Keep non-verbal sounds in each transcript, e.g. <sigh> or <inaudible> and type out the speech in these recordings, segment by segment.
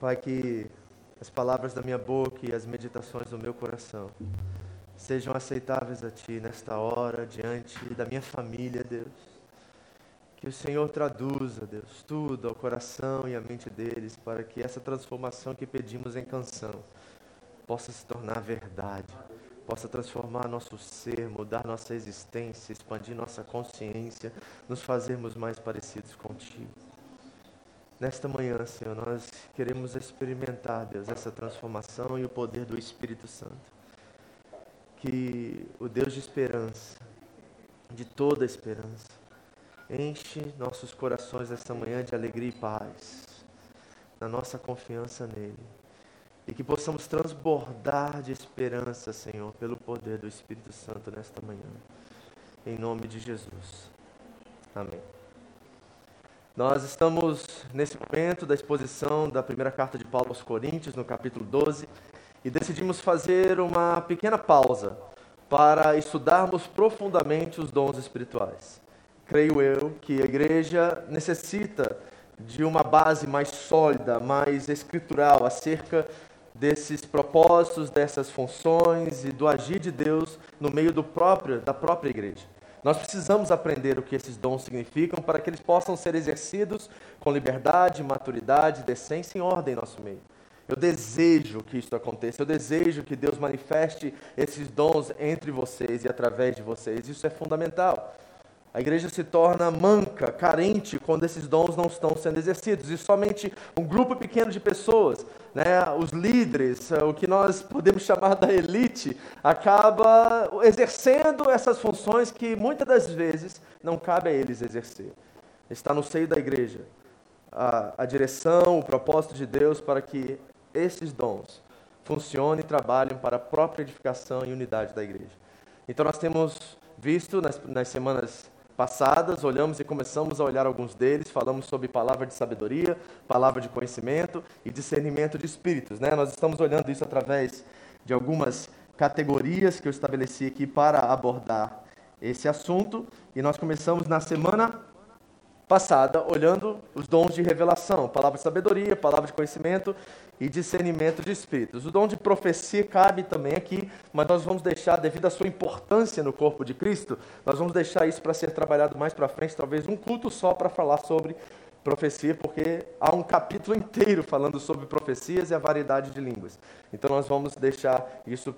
Pai, que as palavras da minha boca e as meditações do meu coração sejam aceitáveis a Ti nesta hora, diante da minha família, Deus. Que o Senhor traduza, Deus, tudo ao coração e à mente deles, para que essa transformação que pedimos em canção possa se tornar verdade, possa transformar nosso ser, mudar nossa existência, expandir nossa consciência, nos fazermos mais parecidos contigo. Nesta manhã, Senhor, nós queremos experimentar, Deus, essa transformação e o poder do Espírito Santo. Que o Deus de esperança, de toda esperança, enche nossos corações esta manhã de alegria e paz, na nossa confiança nele. E que possamos transbordar de esperança, Senhor, pelo poder do Espírito Santo nesta manhã. Em nome de Jesus. Amém. Nós estamos nesse momento da exposição da primeira carta de Paulo aos Coríntios, no capítulo 12, e decidimos fazer uma pequena pausa para estudarmos profundamente os dons espirituais. Creio eu que a igreja necessita de uma base mais sólida, mais escritural acerca desses propósitos, dessas funções e do agir de Deus no meio do próprio, da própria igreja. Nós precisamos aprender o que esses dons significam para que eles possam ser exercidos com liberdade, maturidade, decência e ordem em nosso meio. Eu desejo que isso aconteça, eu desejo que Deus manifeste esses dons entre vocês e através de vocês. Isso é fundamental. A igreja se torna manca, carente, quando esses dons não estão sendo exercidos. E somente um grupo pequeno de pessoas, né, os líderes, o que nós podemos chamar da elite, acaba exercendo essas funções que muitas das vezes não cabe a eles exercer. Está no seio da igreja a, a direção, o propósito de Deus para que esses dons funcionem e trabalhem para a própria edificação e unidade da igreja. Então nós temos visto nas, nas semanas passadas, olhamos e começamos a olhar alguns deles, falamos sobre palavra de sabedoria, palavra de conhecimento e discernimento de espíritos. Né? Nós estamos olhando isso através de algumas categorias que eu estabeleci aqui para abordar esse assunto, e nós começamos na semana passada olhando os dons de revelação, palavra de sabedoria, palavra de conhecimento e discernimento de espíritos. O dom de profecia cabe também aqui, mas nós vamos deixar, devido à sua importância no corpo de Cristo, nós vamos deixar isso para ser trabalhado mais para frente, talvez um culto só para falar sobre profecia, porque há um capítulo inteiro falando sobre profecias e a variedade de línguas. Então nós vamos deixar isso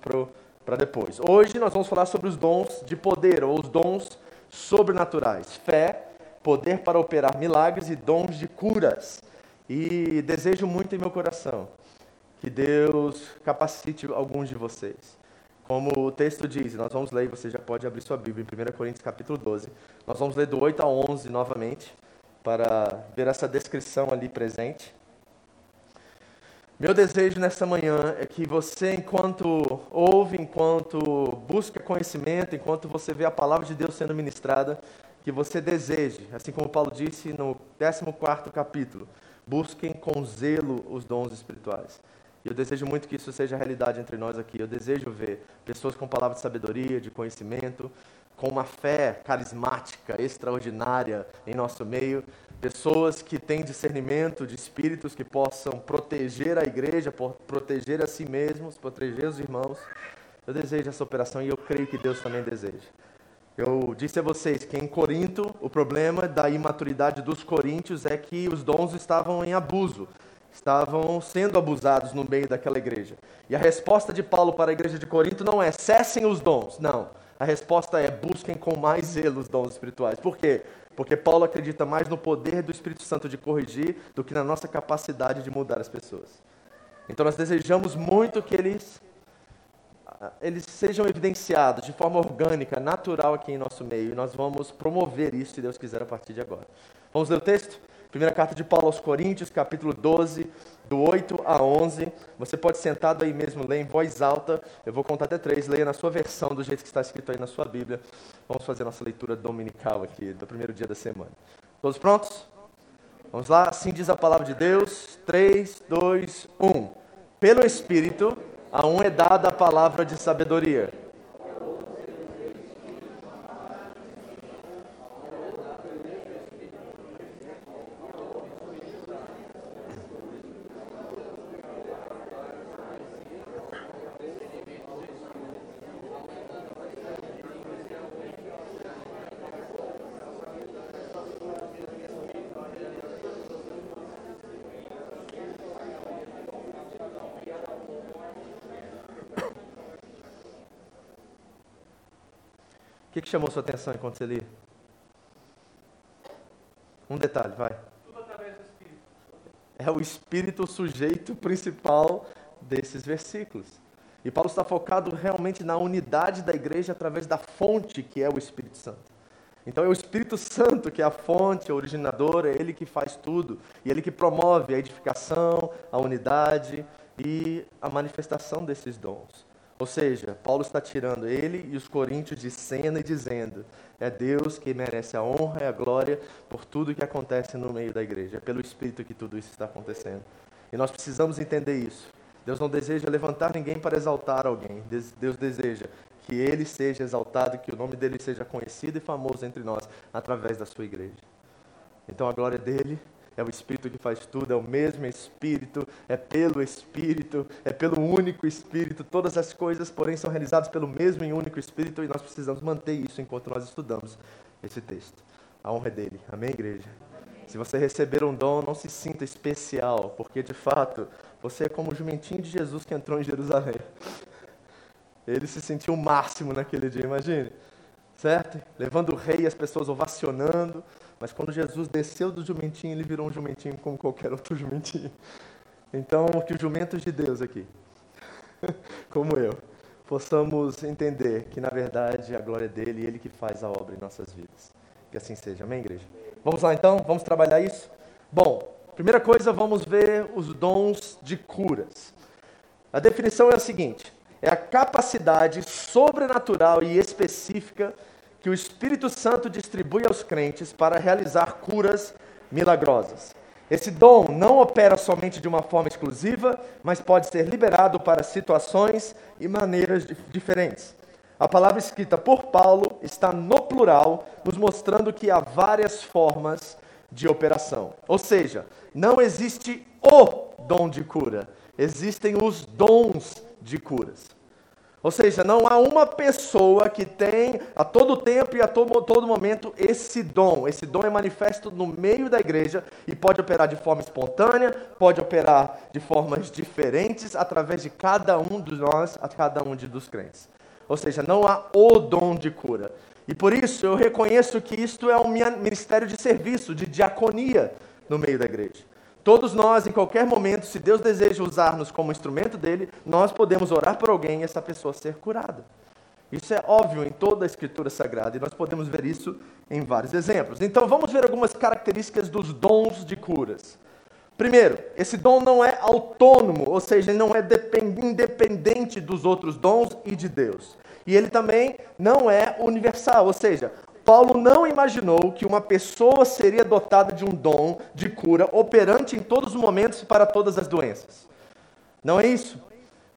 para depois. Hoje nós vamos falar sobre os dons de poder, ou os dons sobrenaturais. Fé, poder para operar milagres e dons de curas. E desejo muito em meu coração que Deus capacite alguns de vocês. Como o texto diz, nós vamos ler, você já pode abrir sua Bíblia em 1 Coríntios capítulo 12. Nós vamos ler do 8 a 11 novamente, para ver essa descrição ali presente. Meu desejo nessa manhã é que você, enquanto ouve, enquanto busca conhecimento, enquanto você vê a palavra de Deus sendo ministrada, que você deseje, assim como Paulo disse no 14 capítulo, busquem com zelo os dons espirituais. E eu desejo muito que isso seja realidade entre nós aqui. Eu desejo ver pessoas com palavras de sabedoria, de conhecimento, com uma fé carismática, extraordinária em nosso meio, pessoas que têm discernimento de espíritos que possam proteger a igreja, proteger a si mesmos, proteger os irmãos. Eu desejo essa operação e eu creio que Deus também deseja. Eu disse a vocês que em Corinto, o problema da imaturidade dos coríntios é que os dons estavam em abuso, estavam sendo abusados no meio daquela igreja. E a resposta de Paulo para a igreja de Corinto não é cessem os dons, não. A resposta é busquem com mais zelo os dons espirituais. Por quê? Porque Paulo acredita mais no poder do Espírito Santo de corrigir do que na nossa capacidade de mudar as pessoas. Então nós desejamos muito que eles eles sejam evidenciados de forma orgânica, natural aqui em nosso meio. E nós vamos promover isso, se Deus quiser, a partir de agora. Vamos ler o texto? Primeira carta de Paulo aos Coríntios, capítulo 12, do 8 a 11. Você pode sentado aí mesmo ler em voz alta. Eu vou contar até três. Leia na sua versão, do jeito que está escrito aí na sua Bíblia. Vamos fazer nossa leitura dominical aqui, do primeiro dia da semana. Todos prontos? Vamos lá? Assim diz a palavra de Deus. 3, 2, 1. Pelo Espírito a um é dada a palavra de sabedoria. Que, chamou sua atenção enquanto você lia? Um detalhe, vai. Tudo através do Espírito. É o Espírito o sujeito principal desses versículos. E Paulo está focado realmente na unidade da igreja através da fonte que é o Espírito Santo. Então é o Espírito Santo que é a fonte, a originadora, é ele que faz tudo. E ele que promove a edificação, a unidade e a manifestação desses dons. Ou seja, Paulo está tirando ele e os coríntios de cena e dizendo: é Deus que merece a honra e a glória por tudo que acontece no meio da igreja. É pelo Espírito que tudo isso está acontecendo. E nós precisamos entender isso. Deus não deseja levantar ninguém para exaltar alguém. Deus deseja que ele seja exaltado, que o nome dele seja conhecido e famoso entre nós através da sua igreja. Então a glória dele é o Espírito que faz tudo, é o mesmo Espírito, é pelo Espírito, é pelo único Espírito. Todas as coisas, porém, são realizadas pelo mesmo e único Espírito e nós precisamos manter isso enquanto nós estudamos esse texto. A honra é dele. Amém, igreja? Se você receber um dom, não se sinta especial, porque de fato você é como o jumentinho de Jesus que entrou em Jerusalém. Ele se sentiu o máximo naquele dia, imagine. Certo? Levando o rei as pessoas ovacionando. Mas quando Jesus desceu do jumentinho, ele virou um jumentinho como qualquer outro <laughs> jumentinho. Então, que os jumentos de Deus aqui, <laughs> como eu, possamos entender que, na verdade, a glória é dele e ele que faz a obra em nossas vidas. Que assim seja. Amém, igreja? Vamos lá então? Vamos trabalhar isso? Bom, primeira coisa, vamos ver os dons de curas. A definição é a seguinte: é a capacidade sobrenatural e específica que o Espírito Santo distribui aos crentes para realizar curas milagrosas. Esse dom não opera somente de uma forma exclusiva, mas pode ser liberado para situações e maneiras diferentes. A palavra escrita por Paulo está no plural, nos mostrando que há várias formas de operação. Ou seja, não existe o dom de cura, existem os dons de curas. Ou seja, não há uma pessoa que tem a todo tempo e a todo, todo momento esse dom. Esse dom é manifesto no meio da igreja e pode operar de forma espontânea, pode operar de formas diferentes através de cada um de nós, a cada um de, dos crentes. Ou seja, não há o dom de cura. E por isso eu reconheço que isto é um ministério de serviço, de diaconia no meio da igreja. Todos nós, em qualquer momento, se Deus deseja usar-nos como instrumento dele, nós podemos orar por alguém e essa pessoa ser curada. Isso é óbvio em toda a Escritura Sagrada e nós podemos ver isso em vários exemplos. Então vamos ver algumas características dos dons de curas. Primeiro, esse dom não é autônomo, ou seja, ele não é independente dos outros dons e de Deus. E ele também não é universal, ou seja, Paulo não imaginou que uma pessoa seria dotada de um dom de cura operante em todos os momentos para todas as doenças. Não é isso.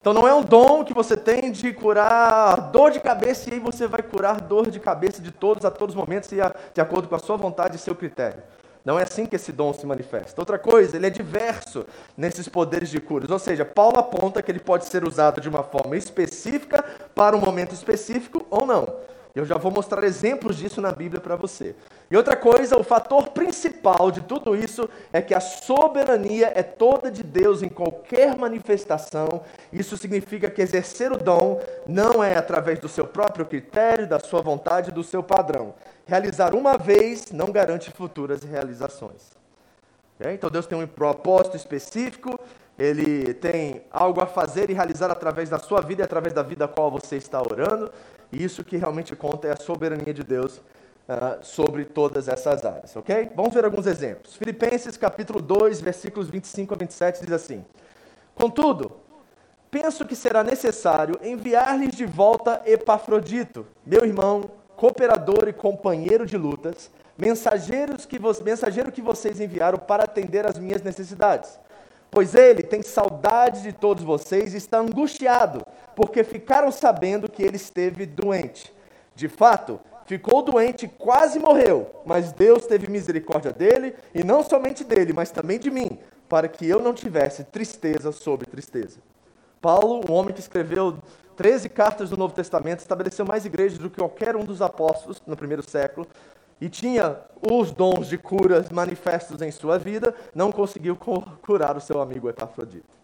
Então não é um dom que você tem de curar dor de cabeça e aí você vai curar dor de cabeça de todos a todos os momentos e de acordo com a sua vontade e seu critério. Não é assim que esse dom se manifesta. Outra coisa, ele é diverso nesses poderes de curas. Ou seja, Paulo aponta que ele pode ser usado de uma forma específica para um momento específico ou não. Eu já vou mostrar exemplos disso na Bíblia para você. E outra coisa, o fator principal de tudo isso é que a soberania é toda de Deus em qualquer manifestação. Isso significa que exercer o dom não é através do seu próprio critério, da sua vontade, do seu padrão. Realizar uma vez não garante futuras realizações. Então Deus tem um propósito específico, ele tem algo a fazer e realizar através da sua vida e através da vida a qual você está orando. E isso que realmente conta é a soberania de Deus uh, sobre todas essas áreas, ok? Vamos ver alguns exemplos. Filipenses capítulo 2, versículos 25 a 27 diz assim: Contudo, penso que será necessário enviar-lhes de volta Epafrodito, meu irmão, cooperador e companheiro de lutas, mensageiros que mensageiro que vocês enviaram para atender às minhas necessidades pois ele tem saudade de todos vocês e está angustiado, porque ficaram sabendo que ele esteve doente. De fato, ficou doente e quase morreu, mas Deus teve misericórdia dele, e não somente dele, mas também de mim, para que eu não tivesse tristeza sobre tristeza. Paulo, um homem que escreveu 13 cartas do Novo Testamento, estabeleceu mais igrejas do que qualquer um dos apóstolos no primeiro século, e tinha os dons de cura manifestos em sua vida, não conseguiu curar o seu amigo Epafrodito.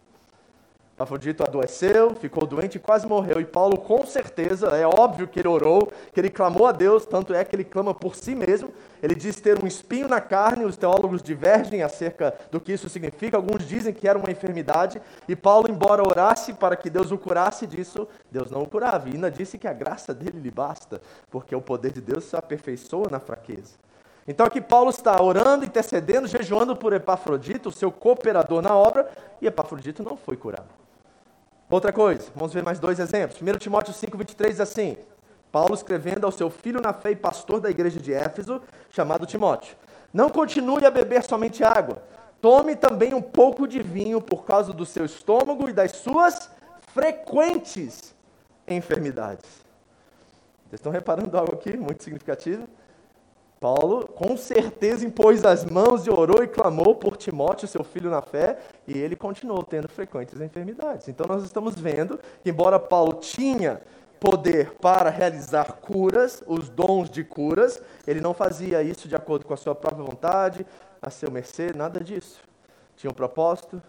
Afrodito adoeceu, ficou doente e quase morreu. E Paulo, com certeza, é óbvio que ele orou, que ele clamou a Deus, tanto é que ele clama por si mesmo. Ele diz ter um espinho na carne, os teólogos divergem acerca do que isso significa. Alguns dizem que era uma enfermidade. E Paulo, embora orasse para que Deus o curasse disso, Deus não o curava. E ainda disse que a graça dele lhe basta, porque o poder de Deus se aperfeiçoa na fraqueza. Então aqui Paulo está orando, intercedendo, jejuando por Epafrodito, seu cooperador na obra, e Epafrodito não foi curado. Outra coisa, vamos ver mais dois exemplos. 1 Timóteo 5,23 diz assim: Paulo escrevendo ao seu filho na fé e pastor da igreja de Éfeso, chamado Timóteo: Não continue a beber somente água, tome também um pouco de vinho por causa do seu estômago e das suas frequentes enfermidades. Vocês estão reparando algo aqui muito significativo? Paulo, com certeza, impôs as mãos e orou e clamou por Timóteo, seu filho na fé, e ele continuou tendo frequentes enfermidades. Então, nós estamos vendo que, embora Paulo tinha poder para realizar curas, os dons de curas, ele não fazia isso de acordo com a sua própria vontade, a seu mercê, nada disso. Tinha um propósito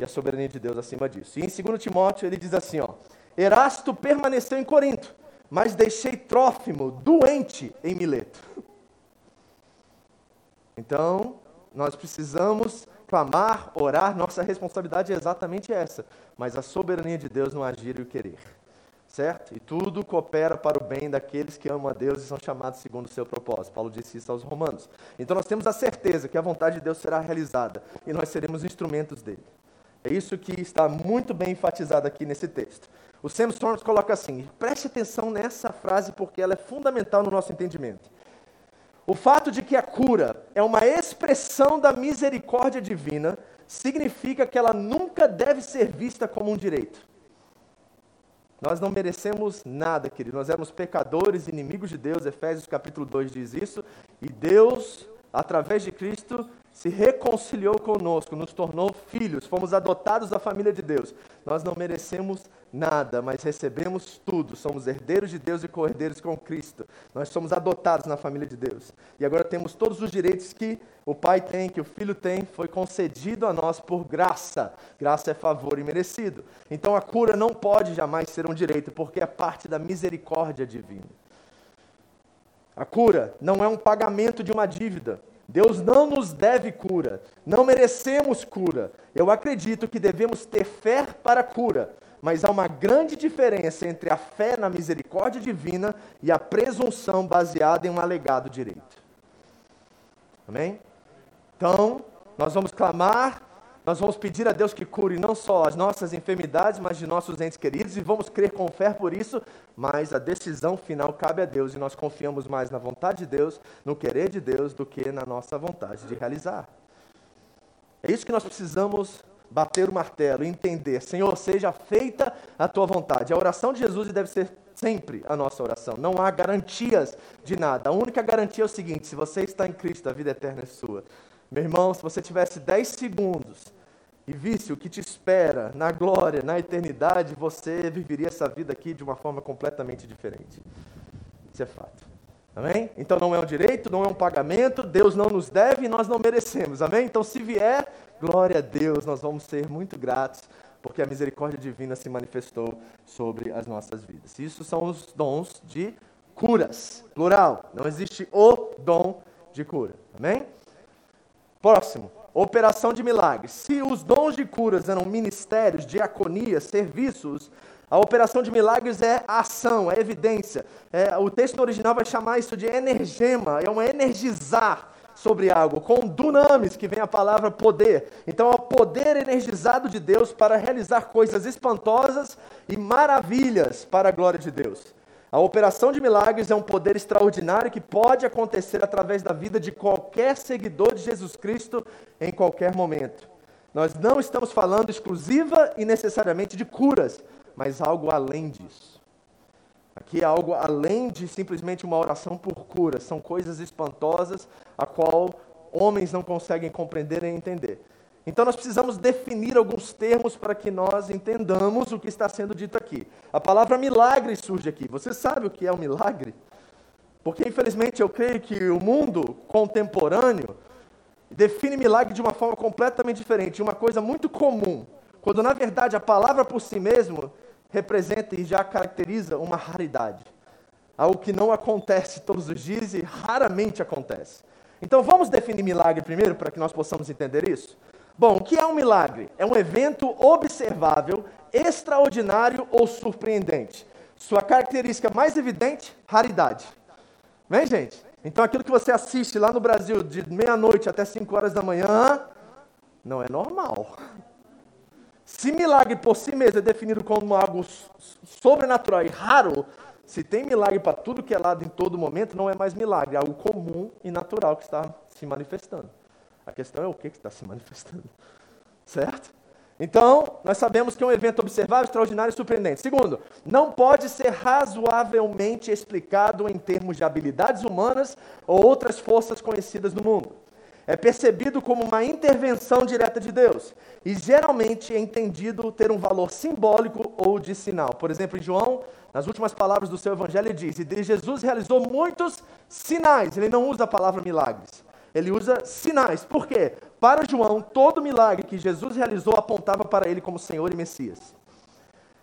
e a soberania de Deus acima disso. E em 2 Timóteo ele diz assim: ó, Erasto permaneceu em Corinto, mas deixei Trófimo doente em Mileto. Então, nós precisamos clamar, orar, nossa responsabilidade é exatamente essa, mas a soberania de Deus no agir e o querer. Certo? E tudo coopera para o bem daqueles que amam a Deus e são chamados segundo o seu propósito. Paulo disse isso aos Romanos. Então nós temos a certeza que a vontade de Deus será realizada e nós seremos instrumentos dele. É isso que está muito bem enfatizado aqui nesse texto. O Sam Storms coloca assim: preste atenção nessa frase porque ela é fundamental no nosso entendimento. O fato de que a cura é uma expressão da misericórdia divina significa que ela nunca deve ser vista como um direito. Nós não merecemos nada, querido. Nós éramos pecadores, inimigos de Deus. Efésios capítulo 2 diz isso. E Deus, através de Cristo, se reconciliou conosco, nos tornou filhos, fomos adotados da família de Deus. Nós não merecemos nada, mas recebemos tudo. Somos herdeiros de Deus e co-herdeiros com Cristo. Nós somos adotados na família de Deus. E agora temos todos os direitos que o Pai tem, que o Filho tem, foi concedido a nós por graça. Graça é favor e merecido. Então a cura não pode jamais ser um direito, porque é parte da misericórdia divina. A cura não é um pagamento de uma dívida. Deus não nos deve cura, não merecemos cura. Eu acredito que devemos ter fé para cura, mas há uma grande diferença entre a fé na misericórdia divina e a presunção baseada em um alegado direito. Amém? Então, nós vamos clamar nós vamos pedir a Deus que cure não só as nossas enfermidades, mas de nossos entes queridos, e vamos crer com fé por isso, mas a decisão final cabe a Deus, e nós confiamos mais na vontade de Deus, no querer de Deus, do que na nossa vontade de realizar. É isso que nós precisamos bater o martelo entender: Senhor, seja feita a tua vontade. A oração de Jesus deve ser sempre a nossa oração. Não há garantias de nada. A única garantia é o seguinte: se você está em Cristo, a vida eterna é sua. Meu irmão, se você tivesse 10 segundos e visse o que te espera na glória, na eternidade, você viveria essa vida aqui de uma forma completamente diferente. Isso é fato. Amém? Então não é um direito, não é um pagamento, Deus não nos deve e nós não merecemos. Amém? Então se vier, glória a Deus, nós vamos ser muito gratos, porque a misericórdia divina se manifestou sobre as nossas vidas. Isso são os dons de curas, plural. Não existe o dom de cura. Amém? Próximo, operação de milagres. Se os dons de curas eram ministérios, diaconia, serviços, a operação de milagres é ação, é evidência. É, o texto original vai chamar isso de energema, é um energizar sobre algo, com dunamis, que vem a palavra poder. Então é o poder energizado de Deus para realizar coisas espantosas e maravilhas para a glória de Deus. A operação de milagres é um poder extraordinário que pode acontecer através da vida de qualquer seguidor de Jesus Cristo em qualquer momento. Nós não estamos falando exclusiva e necessariamente de curas, mas algo além disso. Aqui é algo além de simplesmente uma oração por cura. São coisas espantosas a qual homens não conseguem compreender e entender. Então nós precisamos definir alguns termos para que nós entendamos o que está sendo dito aqui. A palavra milagre surge aqui. Você sabe o que é um milagre? Porque infelizmente eu creio que o mundo contemporâneo define milagre de uma forma completamente diferente. Uma coisa muito comum quando na verdade a palavra por si mesmo representa e já caracteriza uma raridade. Algo que não acontece todos os dias e raramente acontece. Então vamos definir milagre primeiro para que nós possamos entender isso? Bom, o que é um milagre? É um evento observável, extraordinário ou surpreendente. Sua característica mais evidente, raridade. Vem, gente? Então aquilo que você assiste lá no Brasil de meia-noite até 5 horas da manhã, não é normal. Se milagre por si mesmo é definido como algo sobrenatural e raro, se tem milagre para tudo que é lado em todo momento, não é mais milagre, é algo comum e natural que está se manifestando. A questão é o que, está se manifestando. Certo? Então, nós sabemos que é um evento observável, extraordinário e surpreendente. Segundo, não pode ser razoavelmente explicado em termos de habilidades humanas ou outras forças conhecidas no mundo é percebido como uma intervenção direta de Deus e geralmente é entendido ter um valor simbólico ou de sinal. Por exemplo, em João, nas últimas palavras do seu evangelho, ele diz: E Jesus realizou muitos sinais. Ele não usa a palavra milagres. Ele usa sinais. Por quê? Para João, todo milagre que Jesus realizou apontava para ele como Senhor e Messias.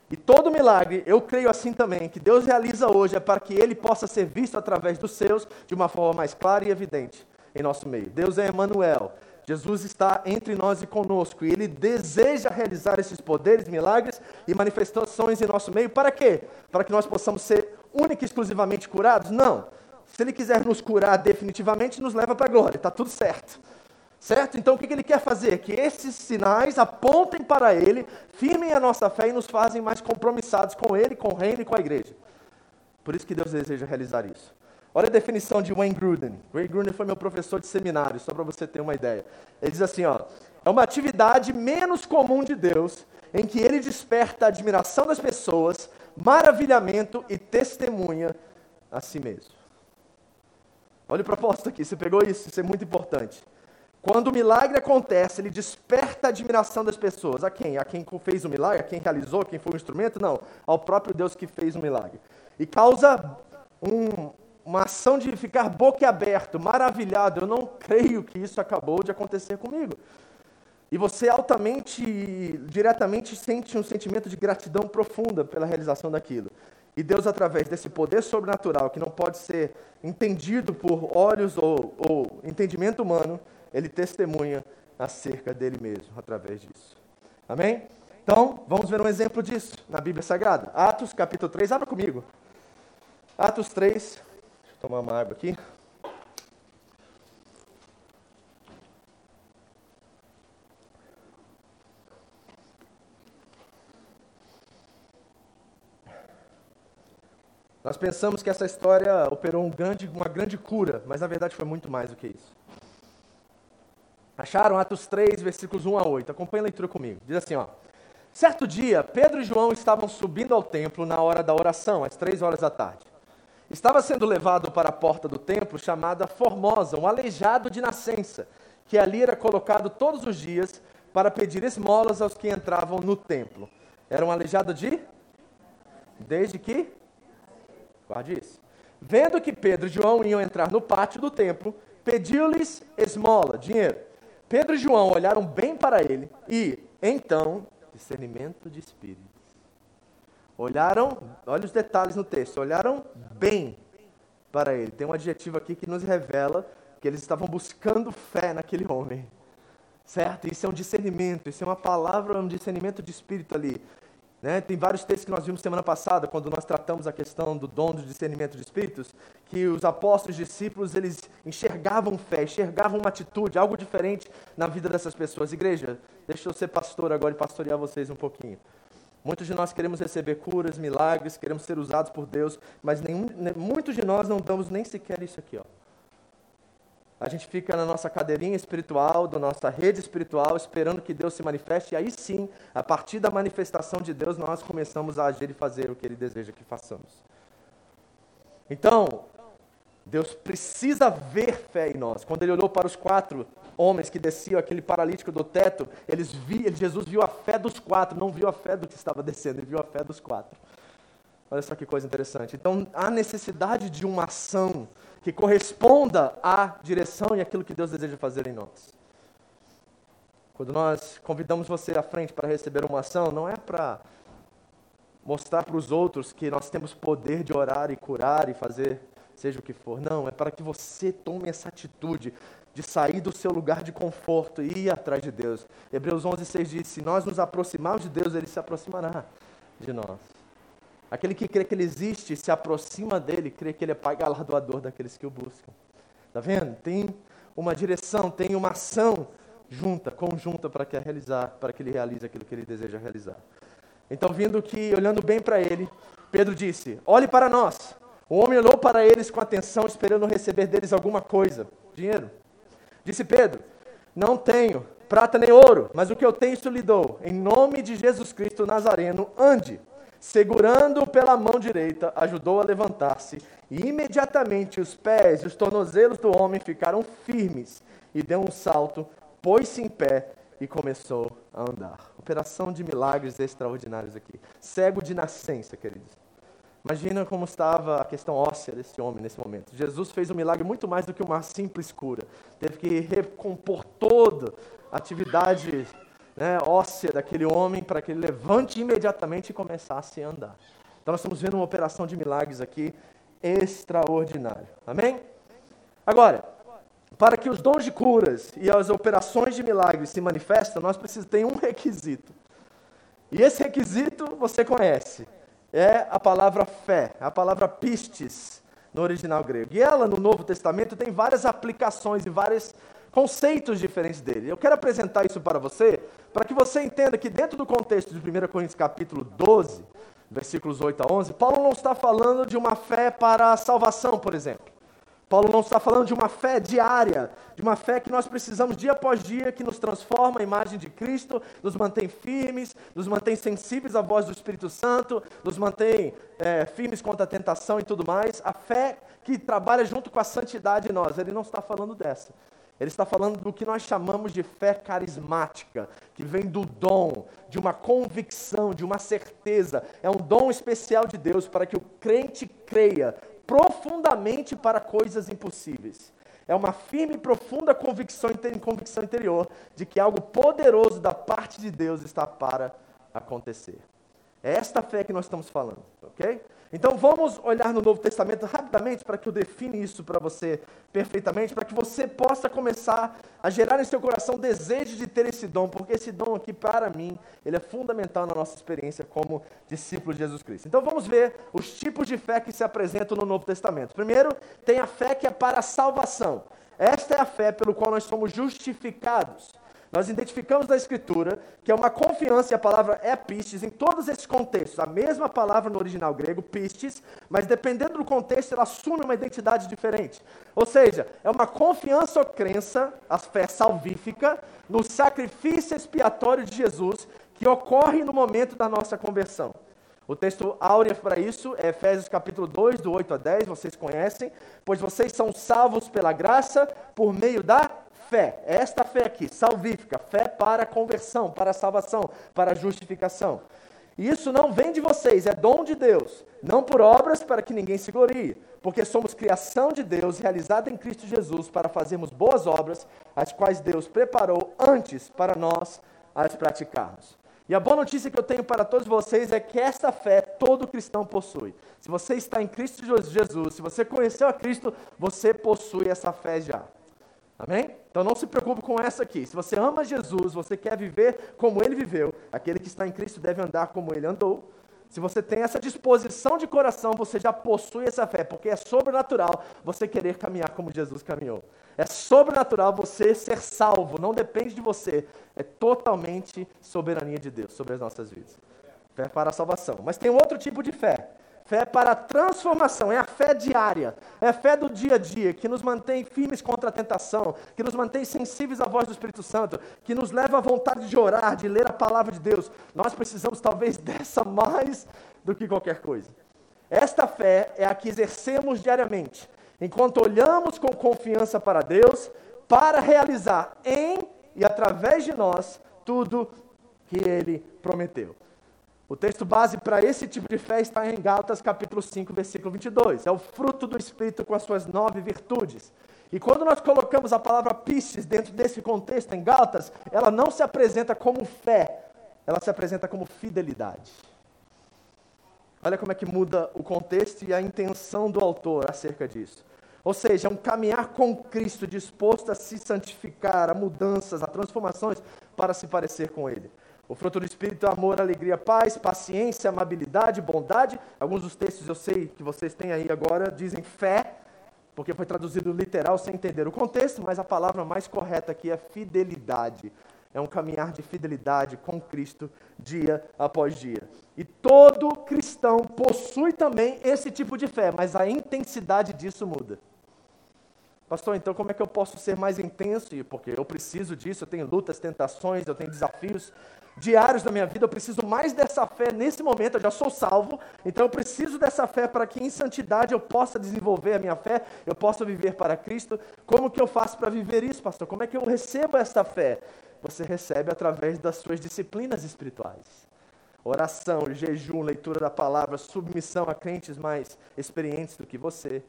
E todo milagre, eu creio assim também, que Deus realiza hoje é para que ele possa ser visto através dos seus de uma forma mais clara e evidente em nosso meio. Deus é Emmanuel. Jesus está entre nós e conosco, e Ele deseja realizar esses poderes, milagres e manifestações em nosso meio. Para quê? Para que nós possamos ser única e exclusivamente curados? Não. Se Ele quiser nos curar definitivamente, nos leva para a glória, está tudo certo. Certo? Então o que Ele quer fazer? Que esses sinais apontem para Ele, firmem a nossa fé e nos fazem mais compromissados com Ele, com o reino e com a igreja. Por isso que Deus deseja realizar isso. Olha a definição de Wayne Gruden. Wayne Gruden foi meu professor de seminário, só para você ter uma ideia. Ele diz assim, ó, é uma atividade menos comum de Deus, em que ele desperta a admiração das pessoas, maravilhamento e testemunha a si mesmo. Olha o propósito aqui, você pegou isso, isso é muito importante. Quando o milagre acontece, ele desperta a admiração das pessoas. A quem? A quem fez o milagre? A quem realizou? A quem foi o instrumento? Não, ao próprio Deus que fez o milagre. E causa um, uma ação de ficar boquiaberto, maravilhado. Eu não creio que isso acabou de acontecer comigo. E você altamente, diretamente sente um sentimento de gratidão profunda pela realização daquilo. E Deus, através desse poder sobrenatural, que não pode ser entendido por olhos ou, ou entendimento humano, ele testemunha acerca dele mesmo, através disso. Amém? Então, vamos ver um exemplo disso na Bíblia Sagrada. Atos, capítulo 3, abra comigo. Atos 3, tomar uma água aqui. Nós pensamos que essa história operou um grande, uma grande cura, mas na verdade foi muito mais do que isso. Acharam Atos 3, versículos 1 a 8. Acompanhe a leitura comigo. Diz assim, ó. Certo dia, Pedro e João estavam subindo ao templo na hora da oração, às três horas da tarde. Estava sendo levado para a porta do templo chamada Formosa, um aleijado de nascença, que ali era colocado todos os dias para pedir esmolas aos que entravam no templo. Era um aleijado de? Desde que? Guarde isso. Vendo que Pedro e João iam entrar no pátio do templo, pediu-lhes esmola, dinheiro. Pedro e João olharam bem para ele e, então, discernimento de espírito Olharam, olha os detalhes no texto, olharam bem para ele. Tem um adjetivo aqui que nos revela que eles estavam buscando fé naquele homem. Certo? Isso é um discernimento, isso é uma palavra, um discernimento de espírito ali. Né? Tem vários textos que nós vimos semana passada, quando nós tratamos a questão do dom do discernimento de espíritos, que os apóstolos, os discípulos, eles enxergavam fé, enxergavam uma atitude, algo diferente na vida dessas pessoas. Igreja, deixa eu ser pastor agora e pastorear vocês um pouquinho. Muitos de nós queremos receber curas, milagres, queremos ser usados por Deus, mas nenhum, muitos de nós não damos nem sequer isso aqui. Ó. A gente fica na nossa cadeirinha espiritual, da nossa rede espiritual, esperando que Deus se manifeste, e aí sim, a partir da manifestação de Deus, nós começamos a agir e fazer o que Ele deseja que façamos. Então, Deus precisa ver fé em nós. Quando Ele olhou para os quatro homens que desciam aquele paralítico do teto, eles vi, Jesus viu a fé dos quatro, não viu a fé do que estava descendo, ele viu a fé dos quatro. Olha só que coisa interessante. Então, há necessidade de uma ação que corresponda à direção e aquilo que Deus deseja fazer em nós. Quando nós convidamos você à frente para receber uma ação, não é para mostrar para os outros que nós temos poder de orar e curar e fazer seja o que for. Não, é para que você tome essa atitude de sair do seu lugar de conforto e ir atrás de Deus. Hebreus 11, 6 diz: Se nós nos aproximarmos de Deus, Ele se aproximará de nós. Aquele que crê que Ele existe se aproxima dele, crê que Ele é Pai galardoador daqueles que o buscam. Está vendo? Tem uma direção, tem uma ação junta, conjunta para que realizar, para que ele realize aquilo que ele deseja realizar. Então, vindo que, olhando bem para ele, Pedro disse: Olhe para nós. O homem olhou para eles com atenção, esperando receber deles alguma coisa. Dinheiro. Disse Pedro: Não tenho prata nem ouro, mas o que eu tenho isso lhe dou. Em nome de Jesus Cristo Nazareno, ande. Segurando-o pela mão direita, ajudou a levantar-se, e imediatamente os pés e os tornozelos do homem ficaram firmes, e deu um salto, pôs-se em pé e começou a andar. Operação de milagres extraordinários aqui. Cego de nascença, queridos. Imagina como estava a questão óssea desse homem nesse momento. Jesus fez um milagre muito mais do que uma simples cura. Teve que recompor toda a atividade né, óssea daquele homem para que ele levante imediatamente e começasse a andar. Então nós estamos vendo uma operação de milagres aqui extraordinária. Amém? Agora, para que os dons de curas e as operações de milagres se manifestem, nós precisamos ter um requisito. E esse requisito você conhece é a palavra fé, a palavra pistes no original grego. E ela, no Novo Testamento, tem várias aplicações e vários conceitos diferentes dele. Eu quero apresentar isso para você, para que você entenda que dentro do contexto de 1 Coríntios capítulo 12, versículos 8 a 11, Paulo não está falando de uma fé para a salvação, por exemplo. Paulo não está falando de uma fé diária, de uma fé que nós precisamos dia após dia, que nos transforma a imagem de Cristo, nos mantém firmes, nos mantém sensíveis à voz do Espírito Santo, nos mantém é, firmes contra a tentação e tudo mais. A fé que trabalha junto com a santidade em nós. Ele não está falando dessa. Ele está falando do que nós chamamos de fé carismática, que vem do dom, de uma convicção, de uma certeza. É um dom especial de Deus para que o crente creia profundamente para coisas impossíveis. É uma firme e profunda convicção, convicção interior de que algo poderoso da parte de Deus está para acontecer. É esta fé que nós estamos falando, ok? Então vamos olhar no Novo Testamento rapidamente para que eu define isso para você perfeitamente, para que você possa começar a gerar em seu coração desejo de ter esse dom, porque esse dom aqui, para mim, ele é fundamental na nossa experiência como discípulo de Jesus Cristo. Então vamos ver os tipos de fé que se apresentam no Novo Testamento. Primeiro, tem a fé que é para a salvação. Esta é a fé pelo qual nós somos justificados nós identificamos na Escritura que é uma confiança, e a palavra é pistes, em todos esses contextos. A mesma palavra no original grego, pistes, mas dependendo do contexto, ela assume uma identidade diferente. Ou seja, é uma confiança ou crença, a fé salvífica, no sacrifício expiatório de Jesus, que ocorre no momento da nossa conversão. O texto áureo para isso é Efésios capítulo 2, do 8 a 10, vocês conhecem. Pois vocês são salvos pela graça por meio da fé, esta fé aqui, salvífica, fé para conversão, para salvação, para justificação. E isso não vem de vocês, é dom de Deus, não por obras para que ninguém se glorie, porque somos criação de Deus, realizada em Cristo Jesus, para fazermos boas obras, as quais Deus preparou antes para nós as praticarmos. E a boa notícia que eu tenho para todos vocês é que esta fé todo cristão possui. Se você está em Cristo Jesus, se você conheceu a Cristo, você possui essa fé já. Amém? Então não se preocupe com essa aqui. Se você ama Jesus, você quer viver como ele viveu, aquele que está em Cristo deve andar como ele andou. Se você tem essa disposição de coração, você já possui essa fé, porque é sobrenatural você querer caminhar como Jesus caminhou. É sobrenatural você ser salvo, não depende de você, é totalmente soberania de Deus sobre as nossas vidas. Fé para a salvação. Mas tem outro tipo de fé, Fé para transformação, é a fé diária, é a fé do dia a dia, que nos mantém firmes contra a tentação, que nos mantém sensíveis à voz do Espírito Santo, que nos leva à vontade de orar, de ler a palavra de Deus. Nós precisamos talvez <laughs> dessa mais do que qualquer coisa. Esta fé é a que exercemos diariamente, enquanto olhamos com confiança para Deus, para realizar em e através de nós tudo que Ele prometeu. O texto base para esse tipo de fé está em Gálatas capítulo 5, versículo 22. É o fruto do Espírito com as suas nove virtudes. E quando nós colocamos a palavra pistes dentro desse contexto em Gálatas, ela não se apresenta como fé, ela se apresenta como fidelidade. Olha como é que muda o contexto e a intenção do autor acerca disso. Ou seja, é um caminhar com Cristo disposto a se santificar, a mudanças, a transformações para se parecer com Ele. O fruto do Espírito é amor, alegria, paz, paciência, amabilidade, bondade. Alguns dos textos eu sei que vocês têm aí agora dizem fé, porque foi traduzido literal sem entender o contexto, mas a palavra mais correta aqui é fidelidade. É um caminhar de fidelidade com Cristo dia após dia. E todo cristão possui também esse tipo de fé, mas a intensidade disso muda. Pastor, então como é que eu posso ser mais intenso? Porque eu preciso disso, eu tenho lutas, tentações, eu tenho desafios diários da minha vida, eu preciso mais dessa fé nesse momento, eu já sou salvo, então eu preciso dessa fé para que em santidade eu possa desenvolver a minha fé, eu possa viver para Cristo. Como que eu faço para viver isso, pastor? Como é que eu recebo essa fé? Você recebe através das suas disciplinas espirituais. Oração, jejum, leitura da palavra, submissão a crentes mais experientes do que você.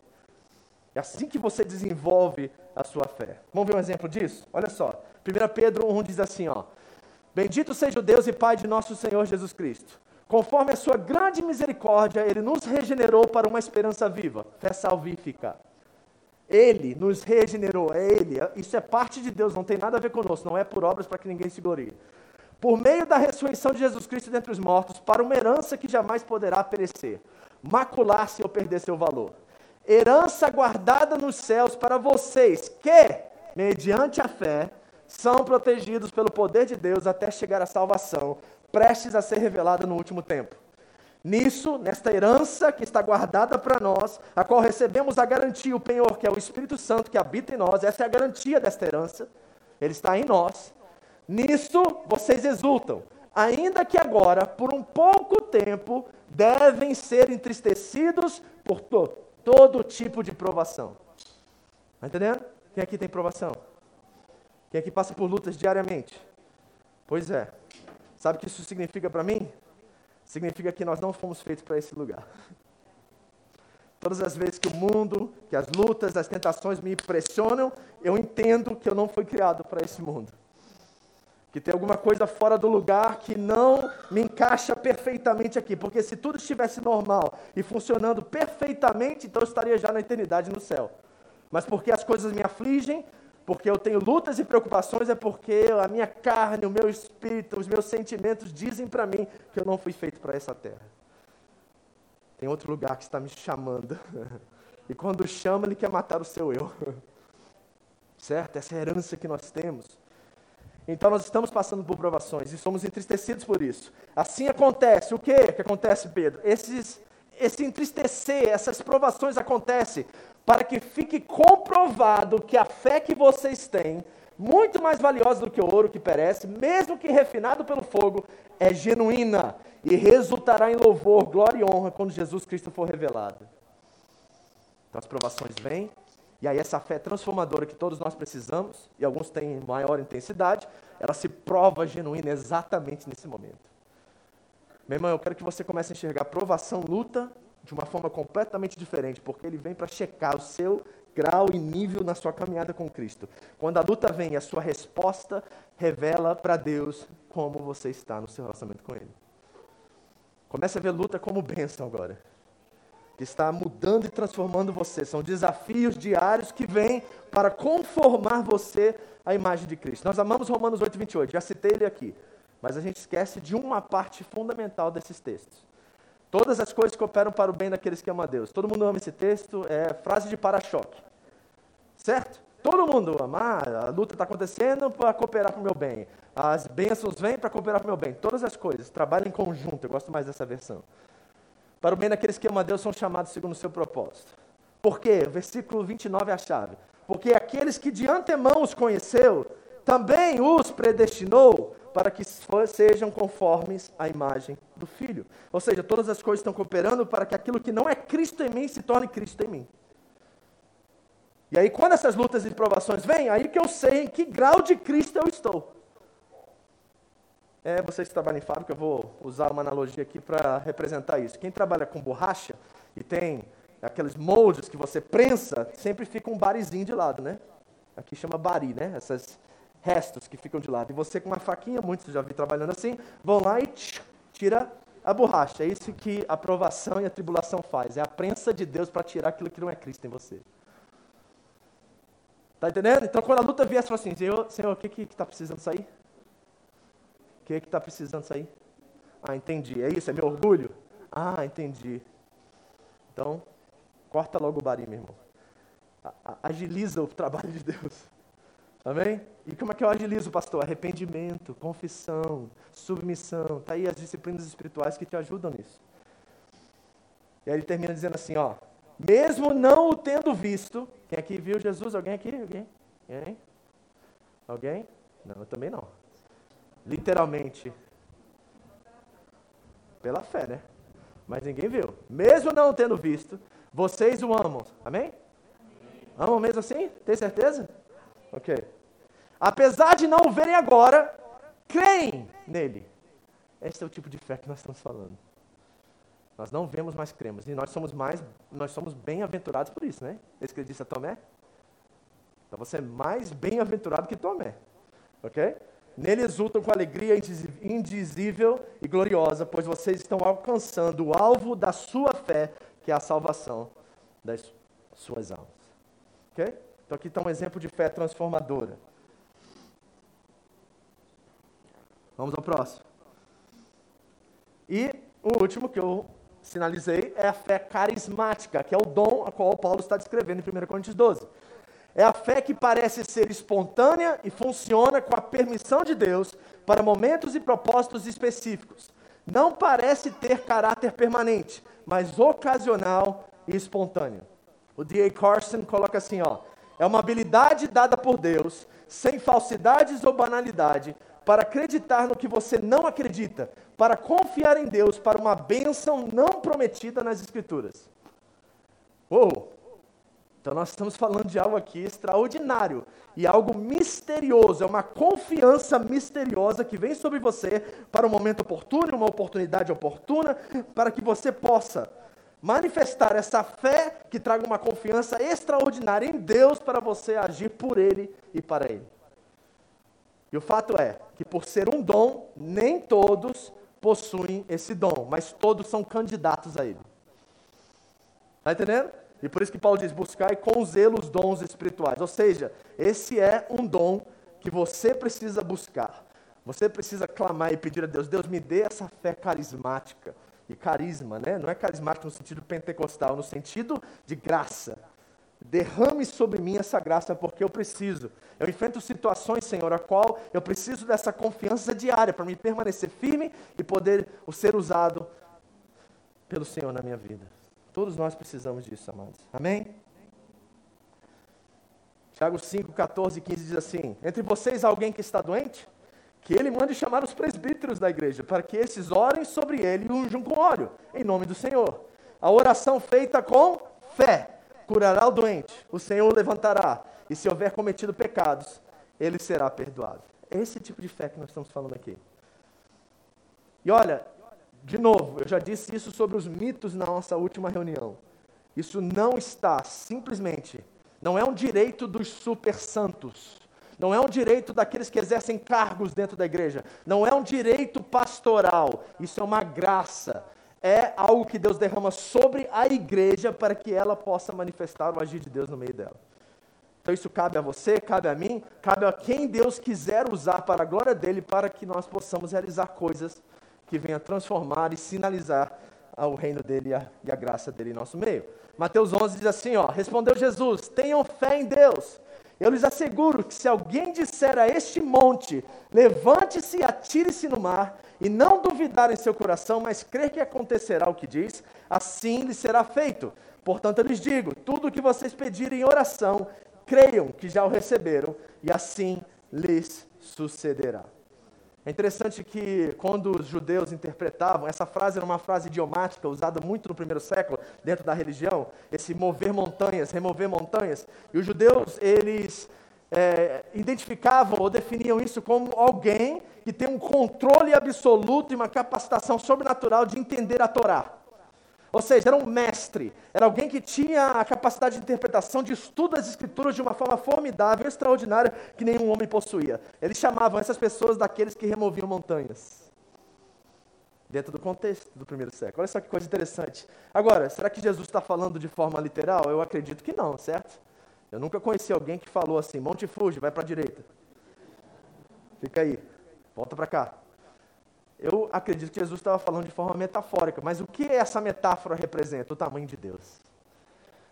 É assim que você desenvolve a sua fé. Vamos ver um exemplo disso? Olha só. 1 Pedro 1 diz assim, ó: Bendito seja o Deus e Pai de nosso Senhor Jesus Cristo. Conforme a sua grande misericórdia, ele nos regenerou para uma esperança viva, fé salvífica. Ele nos regenerou, é ele. Isso é parte de Deus, não tem nada a ver conosco, não é por obras para que ninguém se glorie. Por meio da ressurreição de Jesus Cristo dentre os mortos, para uma herança que jamais poderá perecer, macular-se ou perder seu valor herança guardada nos céus para vocês, que, mediante a fé, são protegidos pelo poder de Deus até chegar à salvação, prestes a ser revelada no último tempo. Nisso, nesta herança que está guardada para nós, a qual recebemos a garantia, o penhor, que é o Espírito Santo que habita em nós, essa é a garantia desta herança, ele está em nós. Nisso vocês exultam, ainda que agora, por um pouco tempo, devem ser entristecidos por todo todo tipo de provação. Está entendendo? Quem aqui tem provação? Quem aqui passa por lutas diariamente? Pois é. Sabe o que isso significa para mim? Significa que nós não fomos feitos para esse lugar. Todas as vezes que o mundo, que as lutas, as tentações me pressionam, eu entendo que eu não fui criado para esse mundo que tem alguma coisa fora do lugar que não me encaixa perfeitamente aqui. Porque se tudo estivesse normal e funcionando perfeitamente, então eu estaria já na eternidade no céu. Mas porque as coisas me afligem, porque eu tenho lutas e preocupações, é porque a minha carne, o meu espírito, os meus sentimentos dizem para mim que eu não fui feito para essa terra. Tem outro lugar que está me chamando. <laughs> E quando chama, ele quer matar o seu eu. <laughs> Certo? Essa é herança que nós temos. Então nós estamos passando por provações e somos entristecidos por isso. Assim acontece. O que que acontece, Pedro? Esses, esse entristecer, essas provações acontecem para que fique comprovado que a fé que vocês têm, muito mais valiosa do que o ouro que perece, mesmo que refinado pelo fogo, é genuína e resultará em louvor, glória e honra quando Jesus Cristo for revelado. Então as provações vêm, e aí essa fé transformadora que todos nós precisamos, e alguns têm maior intensidade, ela se prova genuína exatamente nesse momento. Meu irmão, eu quero que você comece a enxergar provação, luta, de uma forma completamente diferente, porque ele vem para checar o seu grau e nível na sua caminhada com Cristo. Quando a luta vem, a sua resposta revela para Deus como você está no seu relacionamento com Ele. Comece a ver luta como bênção agora que está mudando e transformando você. São desafios diários que vêm para conformar você à imagem de Cristo. Nós amamos Romanos 8, 28, já citei ele aqui, mas a gente esquece de uma parte fundamental desses textos. Todas as coisas cooperam para o bem daqueles que amam a Deus. Todo mundo ama esse texto, é frase de para-choque. Certo? Todo mundo ama. Ah, a luta está acontecendo para cooperar para o meu bem. As bênçãos vêm para cooperar para o meu bem. Todas as coisas trabalham em conjunto. Eu gosto mais dessa versão. Para o bem daqueles que amam a Deus são chamados segundo o seu propósito. Por quê? O versículo 29 é a chave. Porque aqueles que de antemão os conheceu, também os predestinou para que sejam conformes à imagem do Filho. Ou seja, todas as coisas estão cooperando para que aquilo que não é Cristo em mim se torne Cristo em mim. E aí, quando essas lutas e provações vêm, aí que eu sei em que grau de Cristo eu estou. É, vocês que trabalham em fábrica, eu vou usar uma analogia aqui para representar isso. Quem trabalha com borracha e tem aqueles moldes que você prensa, sempre fica um barizinho de lado, né? Aqui chama bari, né? Esses restos que ficam de lado. E você com uma faquinha, muitos já vi trabalhando assim, vão lá e tira a borracha. É isso que a provação e a tribulação faz. É a prensa de Deus para tirar aquilo que não é Cristo em você. Tá entendendo? Então quando a luta vier, você fala assim, Senhor, Senhor o que que está precisando sair? Que que está precisando sair? Ah, entendi. É isso? É meu orgulho? Ah, entendi. Então, corta logo o bari, meu irmão. Agiliza o <laughs> trabalho de Deus. Amém? E como é que eu agilizo, pastor? Arrependimento, confissão, submissão. Está aí as disciplinas espirituais que te ajudam nisso. E aí ele termina dizendo assim, ó. Mesmo não o tendo visto. Quem aqui viu Jesus? Alguém aqui? Alguém? Alguém? Alguém? Não, eu também não. Literalmente. Pela fé, né? Mas ninguém viu. Mesmo não tendo visto, vocês o amam. Amém? Amam mesmo assim? Tem certeza? Ok. Apesar de não o verem agora, creem nele. Esse é o tipo de fé que nós estamos falando. Nós não vemos, mas cremos. E nós somos mais, nós somos bem-aventurados por isso, né? Esse que ele disse a Tomé. Então você é mais bem-aventurado que Tomé. Ok? Nele exultam com alegria indizível e gloriosa, pois vocês estão alcançando o alvo da sua fé, que é a salvação das suas almas. Ok? Então aqui está um exemplo de fé transformadora. Vamos ao próximo. E o último que eu sinalizei é a fé carismática, que é o dom a qual Paulo está descrevendo em 1 Coríntios 12. É a fé que parece ser espontânea e funciona com a permissão de Deus para momentos e propósitos específicos. Não parece ter caráter permanente, mas ocasional e espontâneo. O D.A. Carson coloca assim, ó: é uma habilidade dada por Deus, sem falsidades ou banalidade, para acreditar no que você não acredita, para confiar em Deus para uma bênção não prometida nas Escrituras. Uou! Então nós estamos falando de algo aqui extraordinário e algo misterioso, é uma confiança misteriosa que vem sobre você para um momento oportuno, uma oportunidade oportuna, para que você possa manifestar essa fé que traga uma confiança extraordinária em Deus para você agir por Ele e para Ele. E o fato é que, por ser um dom, nem todos possuem esse dom, mas todos são candidatos a ele. Está entendendo? E por isso que Paulo diz: buscai com zelo os dons espirituais. Ou seja, esse é um dom que você precisa buscar. Você precisa clamar e pedir a Deus: Deus, me dê essa fé carismática e carisma, né? Não é carismático no sentido pentecostal, no sentido de graça. Derrame sobre mim essa graça porque eu preciso. Eu enfrento situações, Senhor, a qual eu preciso dessa confiança diária para me permanecer firme e poder ser usado pelo Senhor na minha vida. Todos nós precisamos disso, amados. Amém? Tiago 5, 14 e 15 diz assim: Entre vocês alguém que está doente? que ele mande chamar os presbíteros da igreja, para que esses orem sobre ele e unjam com óleo, em nome do Senhor. A oração feita com fé curará o doente, o Senhor o levantará, e se houver cometido pecados, ele será perdoado. É esse tipo de fé que nós estamos falando aqui. E olha, de novo, eu já disse isso sobre os mitos na nossa última reunião. Isso não está simplesmente, não é um direito dos super santos não é um direito daqueles que exercem cargos dentro da igreja, não é um direito pastoral, isso é uma graça. É algo que Deus derrama sobre a igreja para que ela possa manifestar o agir de Deus no meio dela. Então isso cabe a você, cabe a mim, cabe a quem Deus quiser usar para a glória dele, para que nós possamos realizar coisas que venham transformar e sinalizar o reino dele e a, e a graça dele em nosso meio. Mateus 11 diz assim, ó, respondeu Jesus, tenham fé em Deus eu lhes asseguro que se alguém disser a este monte, levante-se e atire-se no mar, e não duvidar em seu coração, mas crer que acontecerá o que diz, assim lhe será feito. Portanto, eu lhes digo: tudo o que vocês pedirem em oração, creiam que já o receberam, e assim lhes sucederá. É interessante que quando os judeus interpretavam, essa frase era uma frase idiomática usada muito no primeiro século dentro da religião, esse mover montanhas, remover montanhas. E os judeus, eles é, identificavam ou definiam isso como alguém que tem um controle absoluto e uma capacitação sobrenatural de entender a Torá. Ou seja, era um mestre, era alguém que tinha a capacidade de interpretação de estudo das escrituras de uma forma formidável, extraordinária, que nenhum homem possuía. Eles chamavam essas pessoas daqueles que removiam montanhas. Dentro do contexto do primeiro século. Olha só que coisa interessante. Agora, será que Jesus está falando de forma literal? Eu acredito que não, certo? Eu nunca conheci alguém que falou assim: Monte Fuji, vai para a direita. Fica aí, volta para cá. Eu acredito que Jesus estava falando de forma metafórica, mas o que essa metáfora representa? O tamanho de Deus.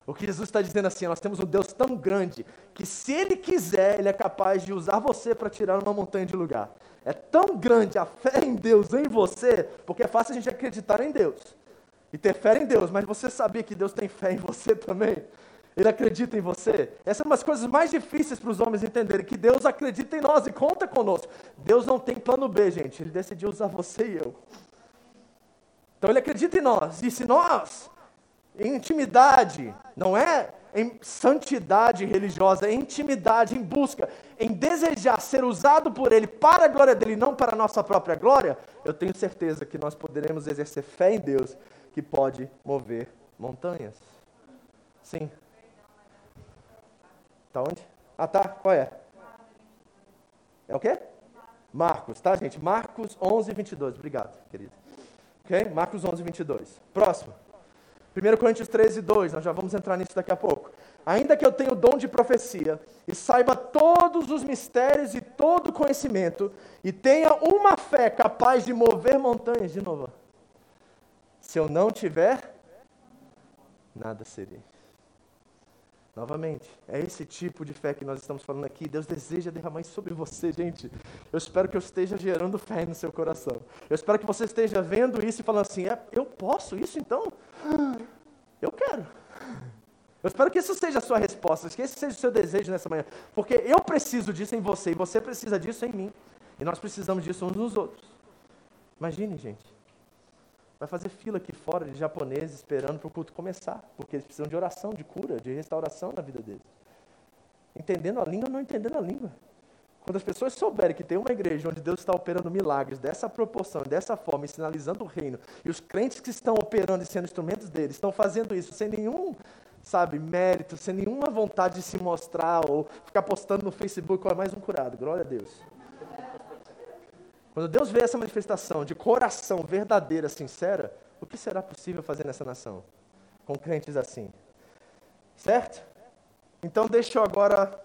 O que Jesus está dizendo assim, nós temos um Deus tão grande que se Ele quiser, Ele é capaz de usar você para tirar uma montanha de lugar. É tão grande a fé em Deus em você, porque é fácil a gente acreditar em Deus e ter fé em Deus, mas você sabia que Deus tem fé em você também? Ele acredita em você. Essa é uma das coisas mais difíceis para os homens entenderem, que Deus acredita em nós e conta conosco. Deus não tem plano B, gente. Ele decidiu usar você e eu. Então ele acredita em nós. E se nós, em intimidade, não é em santidade religiosa, em intimidade, em busca, em desejar ser usado por Ele para a glória dele, não para a nossa própria glória, eu tenho certeza que nós poderemos exercer fé em Deus que pode mover montanhas. Sim. Tá onde? Ah, tá. Qual é? É o quê? Marcos, tá, gente? Marcos 11, 22. Obrigado, querido. Ok? Marcos 11, 22. Próximo. 1 Coríntios 13, 2. Nós já vamos entrar nisso daqui a pouco. Ainda que eu tenha o dom de profecia e saiba todos os mistérios e todo o conhecimento e tenha uma fé capaz de mover montanhas, de novo. Se eu não tiver, nada serei. Novamente, é esse tipo de fé que nós estamos falando aqui. Deus deseja derramar isso sobre você, gente. Eu espero que eu esteja gerando fé no seu coração. Eu espero que você esteja vendo isso e falando assim: é, eu posso isso então? Eu quero. Eu espero que isso seja a sua resposta, que esse seja o seu desejo nessa manhã. Porque eu preciso disso em você e você precisa disso em mim. E nós precisamos disso uns nos outros. Imagine, gente. Vai fazer fila aqui fora de japoneses esperando para o culto começar, porque eles precisam de oração, de cura, de restauração na vida deles. Entendendo a língua, não entendendo a língua. Quando as pessoas souberem que tem uma igreja onde Deus está operando milagres dessa proporção, dessa forma, e sinalizando o reino, e os crentes que estão operando e sendo instrumentos dele, estão fazendo isso sem nenhum, sabe, mérito, sem nenhuma vontade de se mostrar ou ficar postando no Facebook, olha, mais um curado, glória a Deus. Quando Deus vê essa manifestação de coração verdadeira, sincera, o que será possível fazer nessa nação? Com crentes assim. Certo? Então deixa eu agora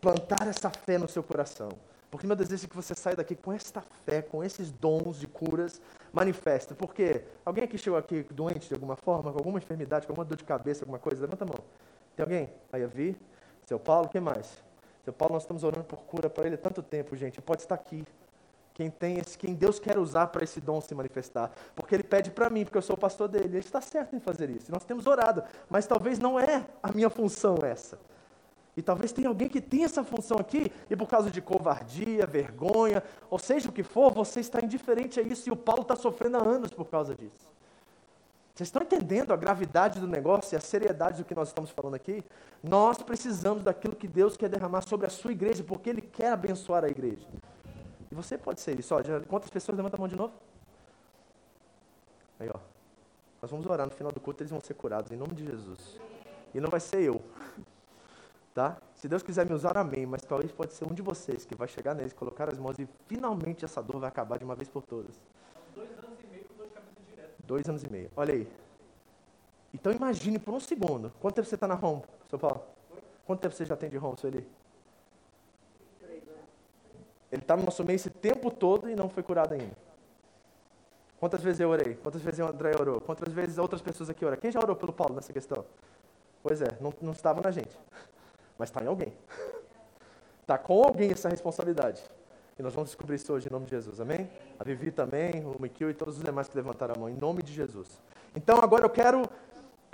plantar essa fé no seu coração. Porque meu desejo é que você saia daqui com esta fé, com esses dons de curas manifesta. Porque alguém aqui chegou aqui doente de alguma forma, com alguma enfermidade, com alguma dor de cabeça, alguma coisa? Levanta a mão. Tem alguém? Aí eu vi. Seu Paulo, quem mais? Seu Paulo, nós estamos orando por cura para ele há tanto tempo, gente. Pode estar aqui quem tem esse, quem Deus quer usar para esse dom se manifestar. Porque ele pede para mim, porque eu sou o pastor dele. Ele está certo em fazer isso. nós temos orado, mas talvez não é a minha função essa. E talvez tenha alguém que tem essa função aqui, e por causa de covardia, vergonha, ou seja o que for, você está indiferente a isso, e o Paulo está sofrendo há anos por causa disso. Vocês estão entendendo a gravidade do negócio e a seriedade do que nós estamos falando aqui? Nós precisamos daquilo que Deus quer derramar sobre a sua igreja, porque Ele quer abençoar a igreja. E você pode ser isso. Ó, já, quantas pessoas levantam a mão de novo? Aí, ó. Nós vamos orar no final do culto, eles vão ser curados, em nome de Jesus. E não vai ser eu. <laughs> Tá? Se Deus quiser me usar, amém. Mas talvez pode ser um de vocês que vai chegar neles, colocar as mãos e finalmente essa dor vai acabar de uma vez por todas. Dois anos e meio com dor de cabeça direto. Dois anos e meio. Olha aí. Então imagine por um segundo. Quanto tempo você está na home, seu Paulo? Quanto tempo você já tem de home, seu Eli? Ele está no nosso meio esse tempo todo e não foi curado ainda. Quantas vezes eu orei? Quantas vezes o André orou? Quantas vezes outras pessoas aqui oraram? Quem já orou pelo Paulo nessa questão? Pois é, não, não estava na gente. <laughs> Mas está em alguém. Está <laughs> com alguém essa responsabilidade. E nós vamos descobrir isso hoje em nome de Jesus, amém? A Vivi também, o Mikil e todos os demais que levantaram a mão, em nome de Jesus. Então agora eu quero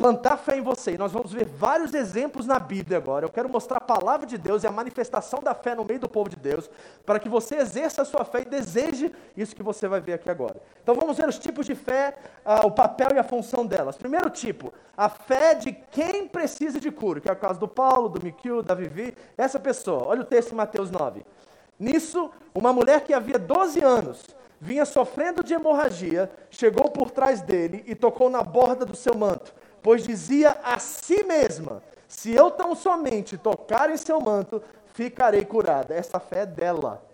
plantar fé em você. E nós vamos ver vários exemplos na Bíblia agora. Eu quero mostrar a palavra de Deus e a manifestação da fé no meio do povo de Deus, para que você exerça a sua fé e deseje isso que você vai ver aqui agora. Então vamos ver os tipos de fé, uh, o papel e a função delas. Primeiro tipo, a fé de quem precisa de cura, que é o caso do Paulo, do Miquil, da Vivi, essa pessoa. Olha o texto em Mateus 9. Nisso, uma mulher que havia 12 anos vinha sofrendo de hemorragia, chegou por trás dele e tocou na borda do seu manto, pois dizia a si mesma: Se eu tão somente tocar em seu manto, ficarei curada. Essa fé é dela.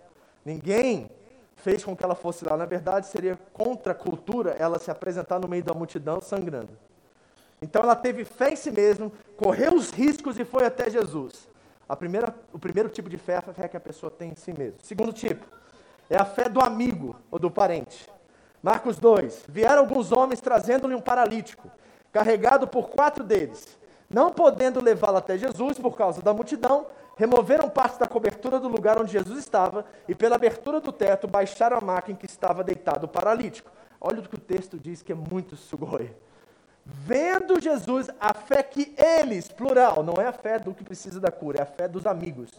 Ninguém fez com que ela fosse lá. Na verdade, seria contra a cultura ela se apresentar no meio da multidão sangrando. Então ela teve fé em si mesma, correu os riscos e foi até Jesus. A primeira, o primeiro tipo de fé é a fé que a pessoa tem em si mesma. Segundo tipo, é a fé do amigo ou do parente. Marcos 2: Vieram alguns homens trazendo-lhe um paralítico, carregado por quatro deles. Não podendo levá-lo até Jesus por causa da multidão, removeram parte da cobertura do lugar onde Jesus estava e, pela abertura do teto, baixaram a maca em que estava deitado o paralítico. Olha o que o texto diz que é muito sugoi. Vendo Jesus a fé que eles, plural, não é a fé do que precisa da cura, é a fé dos amigos,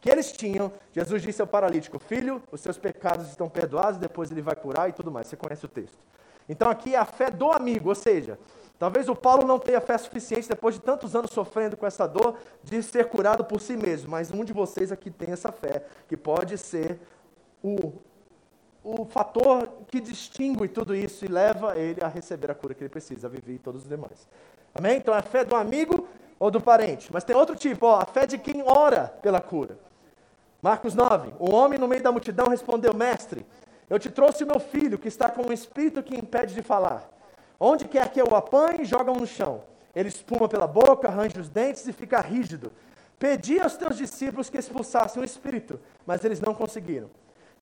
que eles tinham, Jesus disse ao paralítico: Filho, os seus pecados estão perdoados, depois ele vai curar e tudo mais. Você conhece o texto. Então aqui é a fé do amigo, ou seja, Talvez o Paulo não tenha fé suficiente, depois de tantos anos sofrendo com essa dor, de ser curado por si mesmo. Mas um de vocês aqui tem essa fé, que pode ser o, o fator que distingue tudo isso e leva ele a receber a cura que ele precisa, a viver e todos os demais. Amém? Então é a fé do amigo ou do parente. Mas tem outro tipo, ó, a fé de quem ora pela cura. Marcos 9. O homem no meio da multidão respondeu: Mestre, eu te trouxe o meu filho, que está com um espírito que impede de falar. Onde quer que eu o apanhe, joga-o no chão. Ele espuma pela boca, arranja os dentes e fica rígido. Pedi aos teus discípulos que expulsassem o espírito, mas eles não conseguiram.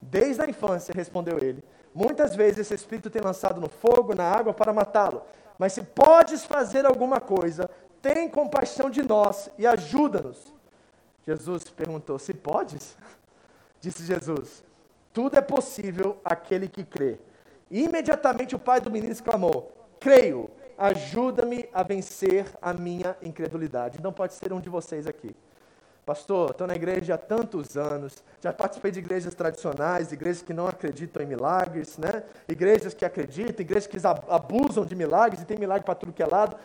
Desde a infância, respondeu ele, muitas vezes esse espírito tem lançado no fogo, na água para matá-lo. Mas se podes fazer alguma coisa, tem compaixão de nós e ajuda-nos. Jesus perguntou: Se podes? <laughs> Disse Jesus: Tudo é possível àquele que crê. Imediatamente o pai do menino exclamou: creio, ajuda-me a vencer a minha incredulidade. Não pode ser um de vocês aqui. Pastor, estou na igreja há tantos anos, já participei de igrejas tradicionais, igrejas que não acreditam em milagres, né? igrejas que acreditam, igrejas que abusam de milagres e tem milagre para tudo que é lado.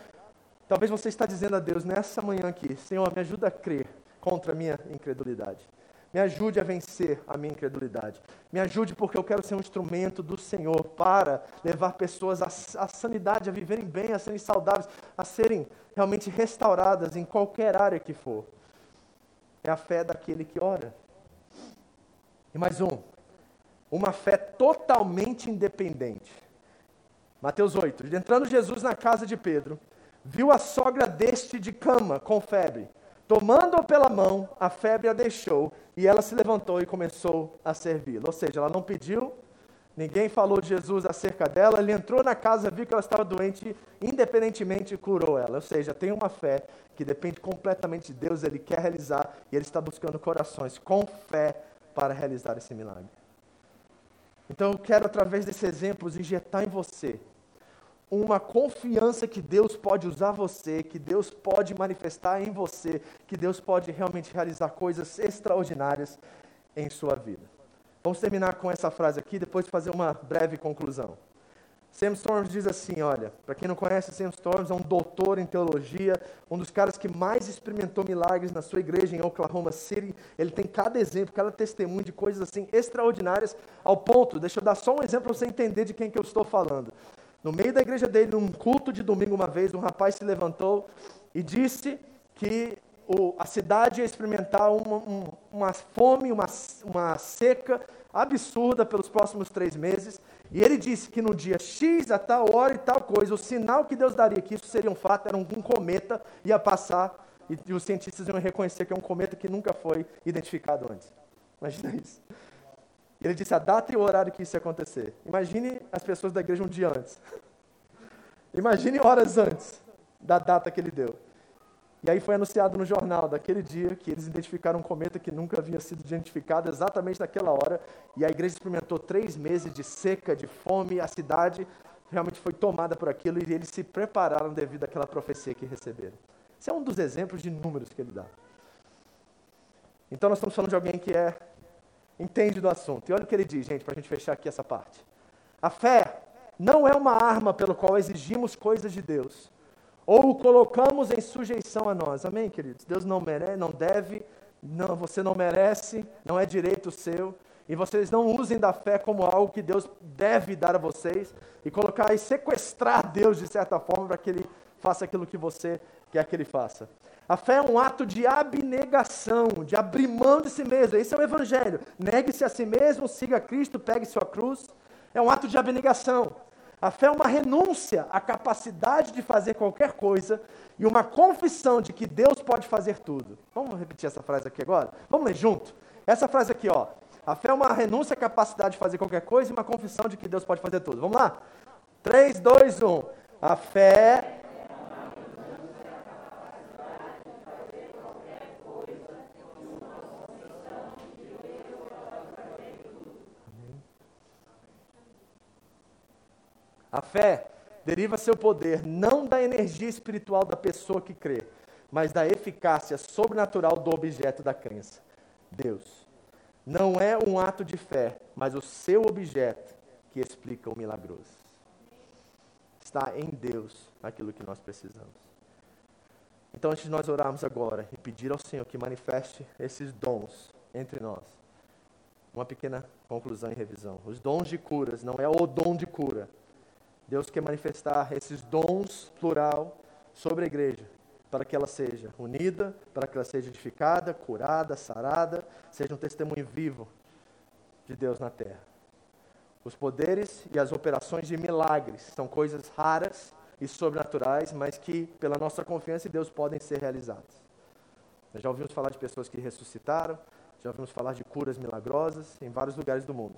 Talvez você está dizendo a Deus nessa manhã aqui, Senhor, me ajuda a crer contra a minha incredulidade. Me ajude a vencer a minha incredulidade. Me ajude porque eu quero ser um instrumento do Senhor para levar pessoas à, sanidade, a viverem bem, a serem saudáveis, a serem realmente restauradas em qualquer área que for. É a fé daquele que ora. E mais um. Uma fé totalmente independente. Mateus 8. Entrando Jesus na casa de Pedro, viu a sogra deste de cama com febre. Tomando-o pela mão, a febre a deixou e ela se levantou e começou a servi-lo. Ou seja, ela não pediu, ninguém falou de Jesus acerca dela, ele entrou na casa, viu que ela estava doente, independentemente curou ela. Ou seja, tem uma fé que depende completamente de Deus, ele quer realizar e ele está buscando corações com fé para realizar esse milagre. Então eu quero, através desses exemplos, injetar em você uma confiança que Deus pode usar você, que Deus pode manifestar em você, que Deus pode realmente realizar coisas extraordinárias em sua vida. Vamos terminar com essa frase aqui, depois fazer uma breve conclusão. Sam Storms diz assim, olha, para quem não conhece, Sam Storms é um doutor em teologia, um dos caras que mais experimentou milagres na sua igreja em Oklahoma City. Ele tem cada exemplo, cada testemunho de coisas assim extraordinárias, ao ponto, deixa eu dar só um exemplo para você entender de quem que eu estou falando. No meio da igreja dele, num culto de domingo, uma vez, um rapaz se levantou e disse que o, a cidade ia experimentar uma, um, uma fome, uma, uma seca absurda pelos próximos três meses. E ele disse que no dia X, a tal hora e tal coisa, o sinal que Deus daria que isso seria um fato era um, um cometa ia passar e, e os cientistas iam reconhecer que é um cometa que nunca foi identificado antes. Imagina isso. Ele disse a data e o horário que isso ia acontecer. Imagine as pessoas da igreja um dia antes. Imagine horas antes da data que ele deu. E aí foi anunciado no jornal daquele dia que eles identificaram um cometa que nunca havia sido identificado exatamente naquela hora. E a igreja experimentou três meses de seca, de fome. A cidade realmente foi tomada por aquilo e eles se prepararam devido àquela profecia que receberam. Esse é um dos exemplos de números que ele dá. Então nós estamos falando de alguém que é entende do assunto. E olha o que ele diz, gente, para a gente fechar aqui essa parte. A fé não é uma arma pelo qual exigimos coisas de Deus ou o colocamos em sujeição a nós. Amém, queridos? Deus não merece, não deve, não, você não merece, não é direito seu. e vocês não usem da fé como algo que Deus deve dar a vocês e colocar e sequestrar Deus de certa forma para que ele faça aquilo que você quer que ele faça. A fé é um ato de abnegação, de abrir mão de si mesmo. Esse é o evangelho. Negue-se a si mesmo, siga Cristo, pegue sua cruz. É um ato de abnegação. A fé é uma renúncia à capacidade de fazer qualquer coisa e uma confissão de que Deus pode fazer tudo. Vamos repetir essa frase aqui agora? Vamos ler junto? Essa frase aqui, ó. A fé é uma renúncia à capacidade de fazer qualquer coisa e uma confissão de que Deus pode fazer tudo. Vamos lá? 3, 2, 1. A fé A fé deriva seu poder não da energia espiritual da pessoa que crê, mas da eficácia sobrenatural do objeto da crença, Deus. Não é um ato de fé, mas o seu objeto que explica o milagroso. Está em Deus aquilo que nós precisamos. Então, antes de nós orarmos agora e pedir ao Senhor que manifeste esses dons entre nós, uma pequena conclusão e revisão. Os dons de curas não é o dom de cura, Deus quer manifestar esses dons plural sobre a igreja, para que ela seja unida, para que ela seja edificada, curada, sarada, seja um testemunho vivo de Deus na terra. Os poderes e as operações de milagres são coisas raras e sobrenaturais, mas que, pela nossa confiança em Deus, podem ser realizadas. Nós já ouvimos falar de pessoas que ressuscitaram, já ouvimos falar de curas milagrosas em vários lugares do mundo.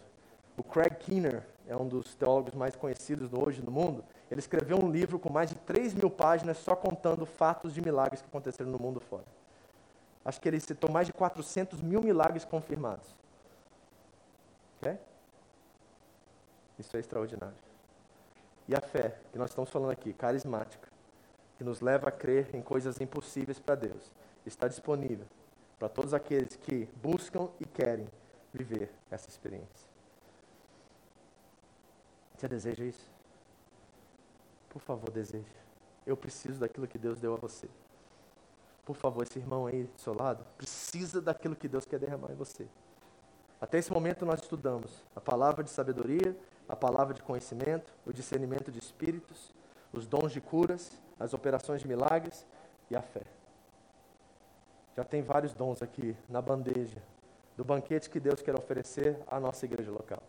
O Craig Keener é um dos teólogos mais conhecidos hoje no mundo. Ele escreveu um livro com mais de 3 mil páginas só contando fatos de milagres que aconteceram no mundo fora. Acho que ele citou mais de 400 mil milagres confirmados. Ok? Isso é extraordinário. E a fé, que nós estamos falando aqui, carismática, que nos leva a crer em coisas impossíveis para Deus, está disponível para todos aqueles que buscam e querem viver essa experiência. Você deseja isso? Por favor, deseje. Eu preciso daquilo que Deus deu a você. Por favor, esse irmão aí do seu lado precisa daquilo que Deus quer derramar em você. Até esse momento nós estudamos a palavra de sabedoria, a palavra de conhecimento, o discernimento de espíritos, os dons de curas, as operações de milagres e a fé. Já tem vários dons aqui na bandeja do banquete que Deus quer oferecer à nossa igreja local.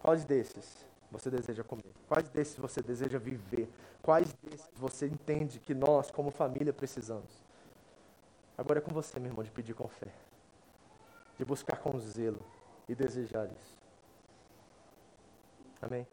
Quais desses você deseja comer? Quais desses você deseja viver? Quais desses você entende que nós, como família, precisamos? Agora é com você, meu irmão, de pedir com fé, de buscar com zelo e desejar isso. Amém?